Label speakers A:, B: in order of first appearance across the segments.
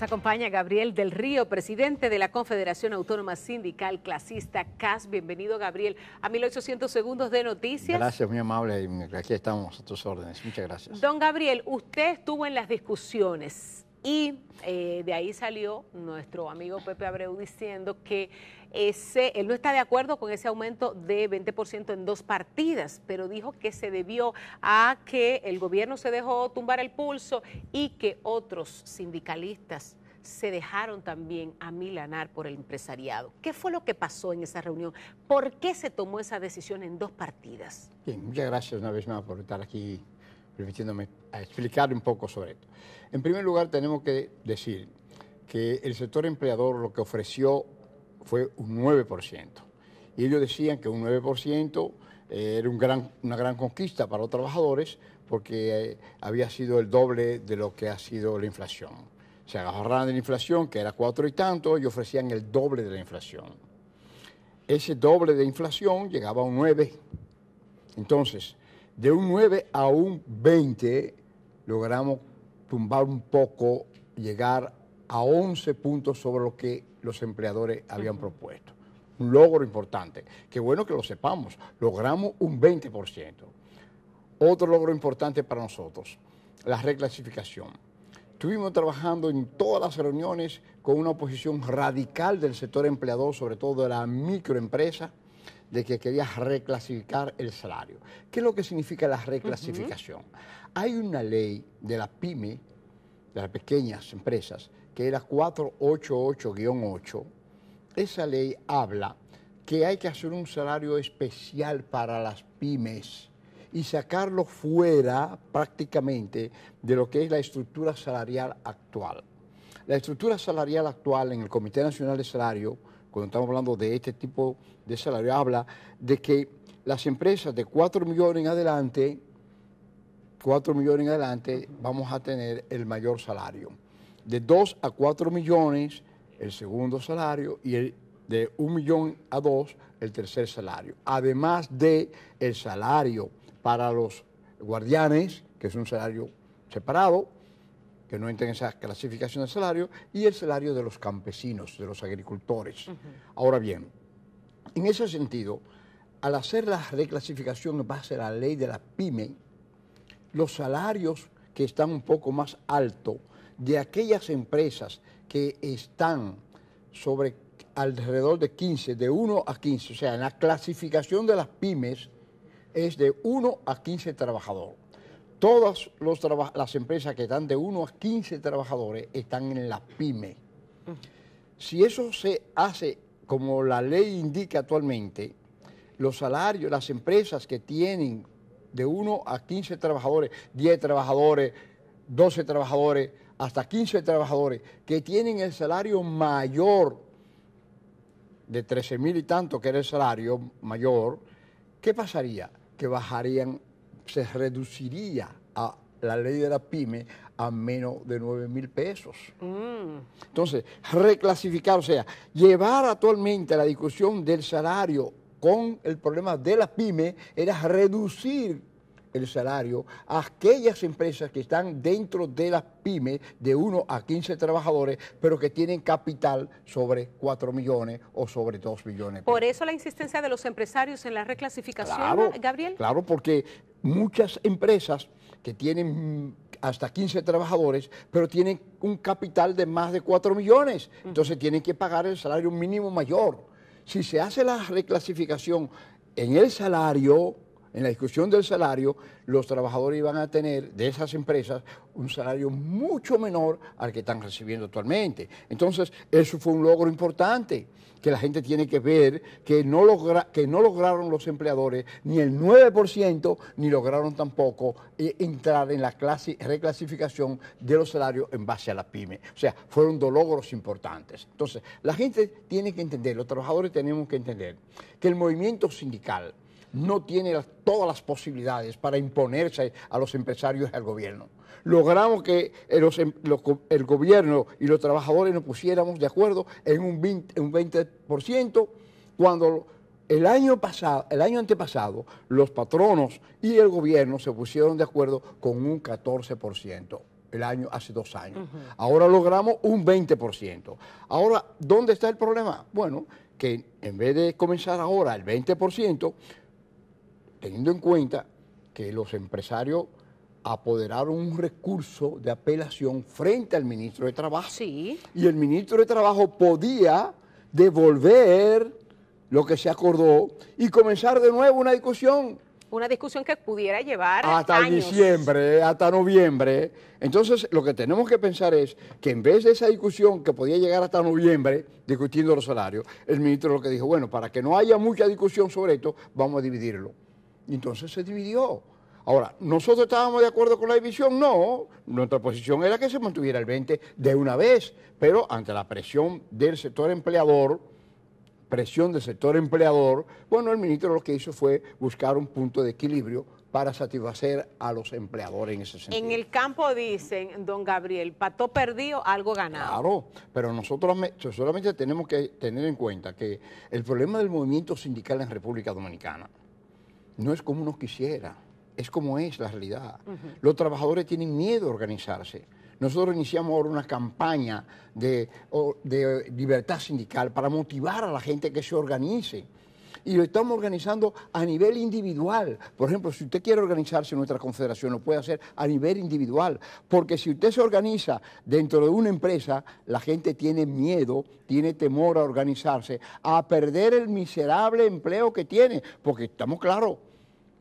A: Nos acompaña Gabriel del Río, presidente de la Confederación Autónoma Sindical Clasista CAS. Bienvenido, Gabriel, a 1800 segundos de noticias.
B: Gracias, muy amable. Aquí estamos a tus órdenes. Muchas gracias.
A: Don Gabriel, usted estuvo en las discusiones y eh, de ahí salió nuestro amigo Pepe Abreu diciendo que ese, él no está de acuerdo con ese aumento de 20% en dos partidas, pero dijo que se debió a que el gobierno se dejó tumbar el pulso y que otros sindicalistas se dejaron también amilanar por el empresariado. ¿Qué fue lo que pasó en esa reunión? ¿Por qué se tomó esa decisión en dos partidas?
B: Bien, muchas gracias una vez más por estar aquí permitiéndome explicar un poco sobre esto. En primer lugar, tenemos que decir que el sector empleador lo que ofreció fue un 9%. Y ellos decían que un 9% eh, era un gran, una gran conquista para los trabajadores porque eh, había sido el doble de lo que ha sido la inflación. Se agarraron de la inflación, que era cuatro y tanto, y ofrecían el doble de la inflación. Ese doble de inflación llegaba a un 9. Entonces, de un 9 a un 20 logramos tumbar un poco, llegar a 11 puntos sobre lo que los empleadores habían propuesto. Un logro importante. Qué bueno que lo sepamos. Logramos un 20%. Otro logro importante para nosotros, la reclasificación. Estuvimos trabajando en todas las reuniones con una oposición radical del sector empleador, sobre todo de la microempresa, de que quería reclasificar el salario. ¿Qué es lo que significa la reclasificación? Hay una ley de la PYME, de las pequeñas empresas, que era 488-8. Esa ley habla que hay que hacer un salario especial para las pymes y sacarlo fuera prácticamente de lo que es la estructura salarial actual. La estructura salarial actual en el Comité Nacional de Salario, cuando estamos hablando de este tipo de salario, habla de que las empresas de 4 millones en adelante, 4 millones en adelante, vamos a tener el mayor salario de 2 a 4 millones el segundo salario y el de 1 millón a 2 el tercer salario. Además de el salario para los guardianes, que es un salario separado, que no entra en esa clasificación de salario, y el salario de los campesinos, de los agricultores. Ahora bien, en ese sentido, al hacer la reclasificación en base a la ley de la PYME, los salarios que están un poco más altos de aquellas empresas que están sobre alrededor de 15, de 1 a 15, o sea, en la clasificación de las pymes es de 1 a 15 trabajadores. Todas las empresas que están de 1 a 15 trabajadores están en la pyme. Si eso se hace como la ley indica actualmente, los salarios, las empresas que tienen de 1 a 15 trabajadores, 10 trabajadores, 12 trabajadores, hasta 15 trabajadores que tienen el salario mayor de 13 mil y tanto, que era el salario mayor, ¿qué pasaría? Que bajarían, se reduciría a la ley de la pyme a menos de 9 mil pesos. Mm. Entonces, reclasificar, o sea, llevar actualmente la discusión del salario con el problema de la pyme era reducir el salario a aquellas empresas que están dentro de las pymes de 1 a 15 trabajadores, pero que tienen capital sobre 4 millones o sobre 2 millones.
A: Por eso la insistencia de los empresarios en la reclasificación, Gabriel.
B: Claro, porque muchas empresas que tienen hasta 15 trabajadores, pero tienen un capital de más de 4 millones, entonces tienen que pagar el salario mínimo mayor. Si se hace la reclasificación en el salario, en la discusión del salario, los trabajadores iban a tener de esas empresas un salario mucho menor al que están recibiendo actualmente. Entonces, eso fue un logro importante, que la gente tiene que ver que no, que no lograron los empleadores ni el 9%, ni lograron tampoco eh, entrar en la reclasificación de los salarios en base a la pyme. O sea, fueron dos logros importantes. Entonces, la gente tiene que entender, los trabajadores tenemos que entender que el movimiento sindical, no tiene todas las posibilidades para imponerse a los empresarios y al gobierno. Logramos que em, el gobierno y los trabajadores nos pusiéramos de acuerdo en un 20%, cuando el año pasado, el año antepasado, los patronos y el gobierno se pusieron de acuerdo con un 14%. el año hace dos años. Ahora logramos un 20%. Ahora, ¿dónde está el problema? Bueno, que en vez de comenzar ahora el 20%, teniendo en cuenta que los empresarios apoderaron un recurso de apelación frente al ministro de Trabajo.
A: Sí.
B: Y el ministro de Trabajo podía devolver lo que se acordó y comenzar de nuevo una discusión.
A: Una discusión que pudiera llevar
B: hasta diciembre, hasta noviembre. Entonces, lo que tenemos que pensar es que en vez de esa discusión que podía llegar hasta noviembre, discutiendo los salarios, el ministro lo que dijo, bueno, para que no haya mucha discusión sobre esto, vamos a dividirlo. Y entonces se dividió. Ahora, ¿nosotros estábamos de acuerdo con la división? No, nuestra posición era que se mantuviera el 20 de una vez, pero ante la presión del sector empleador, presión del sector empleador, bueno, el ministro lo que hizo fue buscar un punto de equilibrio para satisfacer a los empleadores en ese sentido.
A: En el campo dicen, don Gabriel, pato perdido, algo ganado.
B: Claro, pero nosotros solamente tenemos que tener en cuenta que el problema del movimiento sindical en República Dominicana no es como uno quisiera es como es la realidad. Los trabajadores tienen miedo a organizarse. Nosotros iniciamos ahora una campaña de, libertad sindical para motivar a la gente que se organice y lo estamos organizando a nivel individual. Por ejemplo, si usted quiere organizarse en nuestra confederación, lo puede hacer a nivel individual, porque si usted se organiza dentro de una empresa, la gente tiene miedo, tiene temor a organizarse, a perder el miserable empleo que tiene, porque estamos claros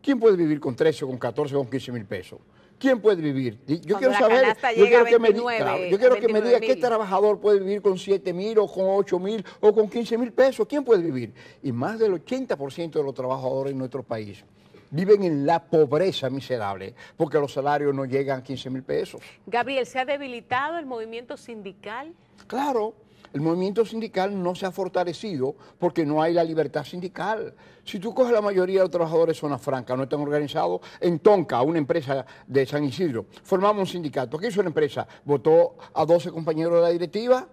B: ¿Quién puede vivir con 13, con 14, con 15 mil pesos? ¿Quién puede vivir? Yo quiero saber, yo quiero, que me, yo quiero que me diga qué trabajador puede vivir con 7 mil o con 8 mil o con 15 mil pesos. ¿Quién puede vivir? Y más del 80% de los trabajadores en nuestro país viven en la pobreza miserable porque los salarios no llegan a 15 mil pesos.
A: Gabriel, ¿se ha debilitado el movimiento sindical?
B: Claro el movimiento sindical no se ha fortalecido porque no hay la libertad sindical. Si tú coges la mayoría de los trabajadores de zona franca, no están organizados, en Tonka, una empresa de San Isidro, formamos un sindicato. ¿Qué hizo la empresa? Votó a 12 compañeros de la directiva.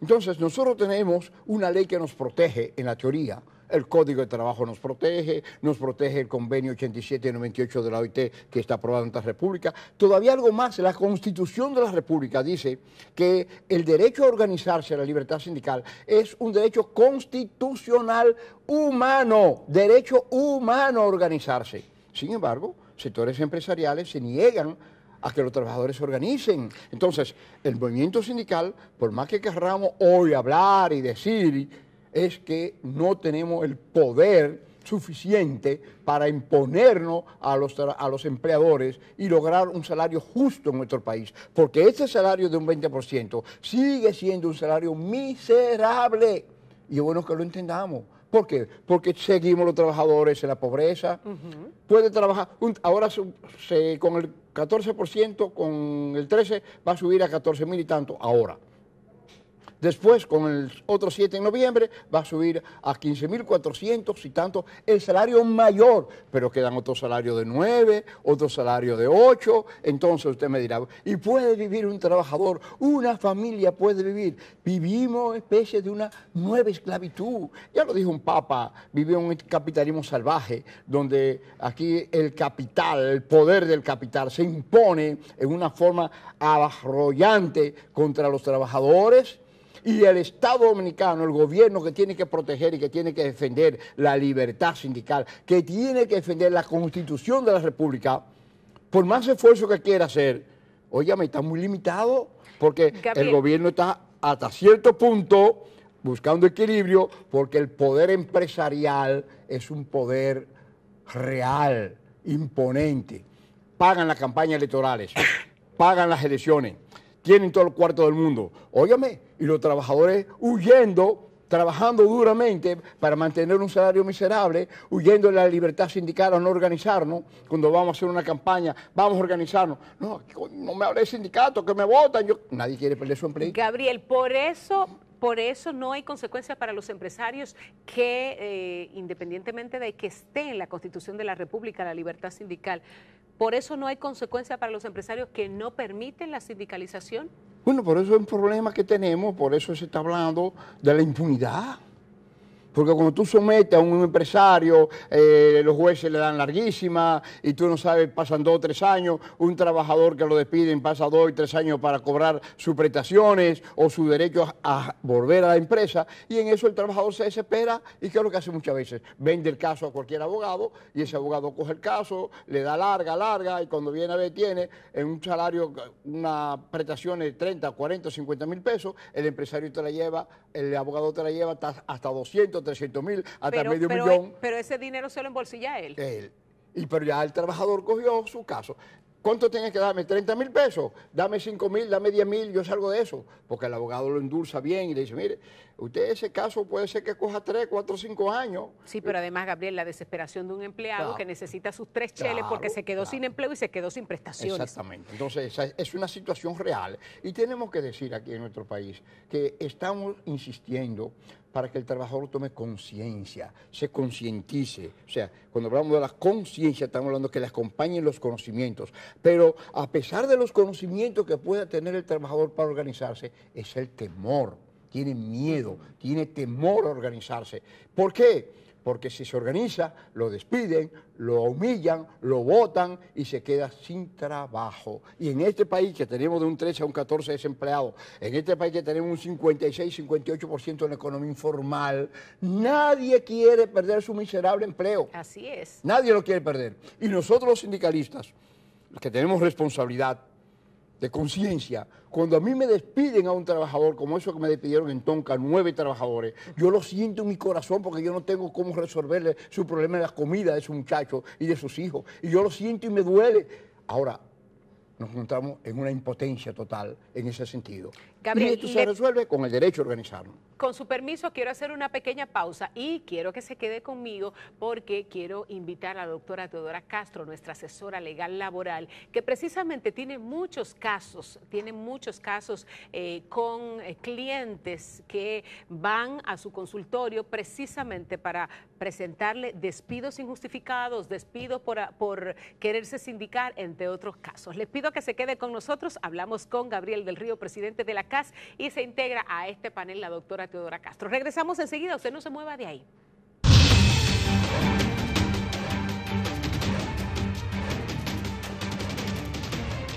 B: Entonces, nosotros tenemos una ley que nos protege en la teoría, el Código de Trabajo nos protege, nos protege el convenio 87 y 98 de la OIT que está aprobado en esta República. Todavía algo más, la Constitución de la República dice que el derecho a organizarse, la libertad sindical, es un derecho constitucional humano, derecho humano a organizarse. Sin embargo, sectores empresariales se niegan a que los trabajadores se organicen. Entonces, el movimiento sindical, por más que querramos hoy hablar y decir es que no tenemos el poder suficiente para imponernos a los, a los empleadores y lograr un salario justo en nuestro país. Porque ese salario de un 20% sigue siendo un salario miserable. Y es bueno que lo entendamos. ¿Por qué? Porque seguimos los trabajadores en la pobreza. Puede trabajar, ahora con el 14%, con el 13% va a subir a 14 mil y tanto ahora. Después, con el otro 7 en noviembre, va a subir a 15.400 y tanto el salario mayor, pero quedan otros salarios de 9, otro salario de 8. Entonces usted me dirá, ¿y puede vivir un trabajador? Una familia puede vivir. Vivimos especie de una nueva esclavitud. Ya lo dijo un papa, vivimos un capitalismo salvaje, donde aquí el capital, el poder del capital se impone en una forma arrollante contra los trabajadores y el Estado dominicano, el gobierno que tiene que proteger y que tiene que defender la libertad sindical, que tiene que defender la constitución de la República, por más esfuerzo que quiera hacer, óyame, está muy limitado, porque el gobierno está hasta cierto punto buscando equilibrio, porque el poder empresarial es un poder real, imponente. Pagan las campañas electorales, pagan las elecciones, tienen todo el cuarto del mundo. Óyame, y los trabajadores huyendo, trabajando duramente para mantener un salario miserable, huyendo de la libertad sindical a no organizarnos, cuando vamos a hacer una campaña, vamos a organizarnos. No, no me hable de sindicato, que me votan. Yo, nadie quiere perder su empleo.
A: Gabriel, por eso por eso no hay consecuencias para los empresarios que, eh, independientemente de que esté en la Constitución de la República la libertad sindical, por eso no hay consecuencias para los empresarios que no permiten la sindicalización.
B: Bueno, por eso es un problema que tenemos, por eso se está hablando de la impunidad. Porque cuando tú sometes a un empresario, eh, los jueces le dan larguísima y tú no sabes, pasan dos o tres años, un trabajador que lo despiden pasa dos o tres años para cobrar sus prestaciones o su derecho a volver a la empresa y en eso el trabajador se desespera y ¿qué es lo que hace muchas veces? Vende el caso a cualquier abogado y ese abogado coge el caso, le da larga, larga y cuando viene a ver tiene en un salario una prestación de 30, 40, 50 mil pesos, el empresario te la lleva, el abogado te la lleva hasta 200, 300 mil, hasta medio millón.
A: Pero ese dinero se lo embolsilla él.
B: Él. Y pero ya el trabajador cogió su caso. ¿Cuánto tienes que darme? ¿30 mil pesos? Dame 5 mil, dame 10 mil, yo salgo de eso. Porque el abogado lo endulza bien y le dice, mire, usted ese caso puede ser que coja 3, 4, 5 años.
A: Sí, pero además, Gabriel, la desesperación de un empleado que necesita sus tres cheles porque se quedó sin empleo y se quedó sin prestaciones.
B: Exactamente. Entonces, es una situación real. Y tenemos que decir aquí en nuestro país que estamos insistiendo para que el trabajador tome conciencia, se concientice. O sea, cuando hablamos de la conciencia, estamos hablando que le acompañen los conocimientos. Pero a pesar de los conocimientos que pueda tener el trabajador para organizarse, es el temor. Tiene miedo, tiene temor a organizarse. ¿Por qué? Porque si se organiza, lo despiden, lo humillan, lo votan y se queda sin trabajo. Y en este país que tenemos de un 13 a un 14 desempleados, en este país que tenemos un 56, 58% en la economía informal, nadie quiere perder su miserable empleo.
A: Así es.
B: Nadie lo quiere perder. Y nosotros los sindicalistas, que tenemos responsabilidad, de conciencia. Cuando a mí me despiden a un trabajador, como eso que me despidieron en Tonka, nueve trabajadores, yo lo siento en mi corazón porque yo no tengo cómo resolverle su problema de la comida de su muchacho y de sus hijos. Y yo lo siento y me duele. Ahora, nos encontramos en una impotencia total en ese sentido. Gabriel, y esto se resuelve con el derecho a organizarnos.
A: Con su permiso, quiero hacer una pequeña pausa y quiero que se quede conmigo porque quiero invitar a la doctora Teodora Castro, nuestra asesora legal laboral, que precisamente tiene muchos casos, tiene muchos casos eh, con eh, clientes que van a su consultorio precisamente para presentarle despidos injustificados, despidos por, por quererse sindicar, entre otros casos. Les pido que se quede con nosotros. Hablamos con Gabriel del Río, presidente de la CAS, y se integra a este panel la doctora Teodora Castro. Regresamos enseguida, usted no se mueva de ahí.